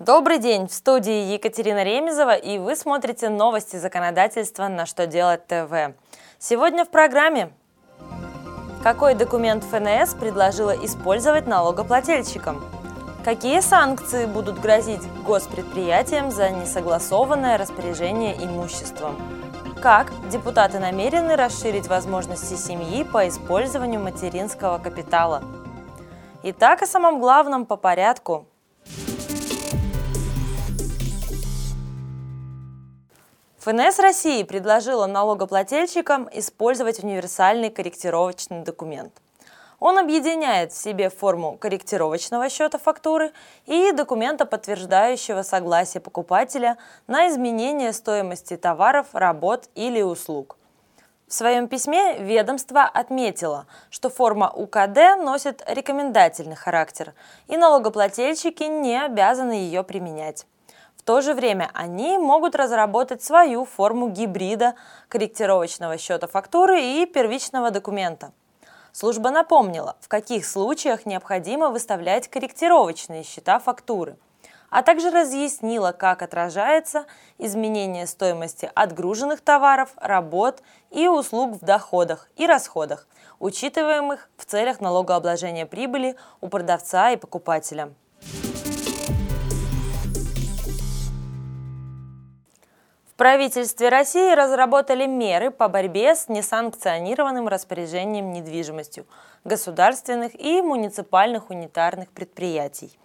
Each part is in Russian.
Добрый день! В студии Екатерина Ремезова, и вы смотрите новости законодательства на «Что делать ТВ». Сегодня в программе Какой документ ФНС предложила использовать налогоплательщикам? Какие санкции будут грозить госпредприятиям за несогласованное распоряжение имуществом? Как депутаты намерены расширить возможности семьи по использованию материнского капитала? Итак, о самом главном по порядку. ФНС России предложила налогоплательщикам использовать универсальный корректировочный документ. Он объединяет в себе форму корректировочного счета фактуры и документа, подтверждающего согласие покупателя на изменение стоимости товаров, работ или услуг. В своем письме ведомство отметило, что форма УКД носит рекомендательный характер, и налогоплательщики не обязаны ее применять. В то же время они могут разработать свою форму гибрида корректировочного счета фактуры и первичного документа. Служба напомнила, в каких случаях необходимо выставлять корректировочные счета фактуры, а также разъяснила, как отражается изменение стоимости отгруженных товаров, работ и услуг в доходах и расходах, учитываемых в целях налогообложения прибыли у продавца и покупателя. Правительстве России разработали меры по борьбе с несанкционированным распоряжением недвижимостью государственных и муниципальных унитарных предприятий.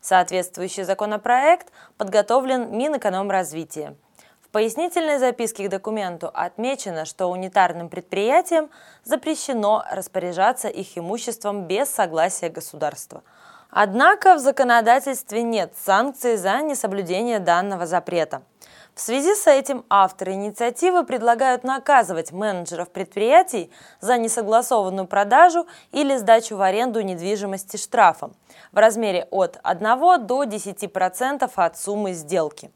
Соответствующий законопроект подготовлен Минэкономразвития. В пояснительной записке к документу отмечено, что унитарным предприятиям запрещено распоряжаться их имуществом без согласия государства. Однако в законодательстве нет санкций за несоблюдение данного запрета – в связи с этим авторы инициативы предлагают наказывать менеджеров предприятий за несогласованную продажу или сдачу в аренду недвижимости штрафом в размере от 1 до 10% от суммы сделки.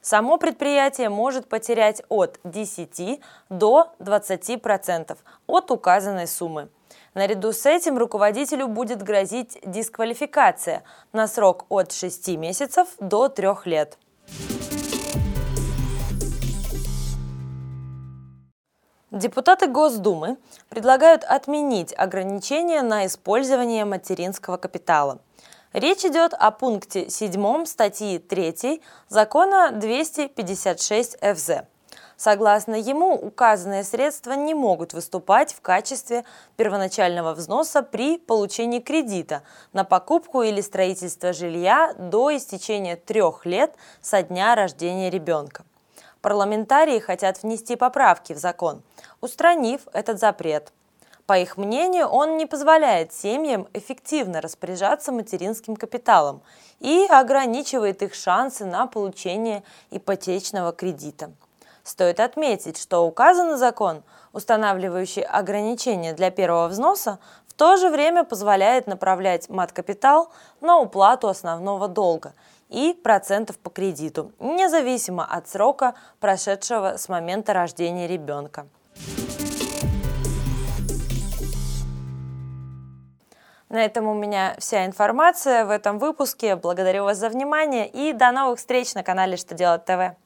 Само предприятие может потерять от 10 до 20% от указанной суммы. Наряду с этим руководителю будет грозить дисквалификация на срок от 6 месяцев до 3 лет. Депутаты Госдумы предлагают отменить ограничения на использование материнского капитала. Речь идет о пункте 7 статьи 3 закона 256 ФЗ. Согласно ему, указанные средства не могут выступать в качестве первоначального взноса при получении кредита на покупку или строительство жилья до истечения трех лет со дня рождения ребенка. Парламентарии хотят внести поправки в закон, устранив этот запрет. По их мнению, он не позволяет семьям эффективно распоряжаться материнским капиталом и ограничивает их шансы на получение ипотечного кредита. Стоит отметить, что указанный закон, устанавливающий ограничения для первого взноса, то же время позволяет направлять мат-капитал на уплату основного долга – и процентов по кредиту, независимо от срока, прошедшего с момента рождения ребенка. На этом у меня вся информация в этом выпуске. Благодарю вас за внимание и до новых встреч на канале «Что делать ТВ».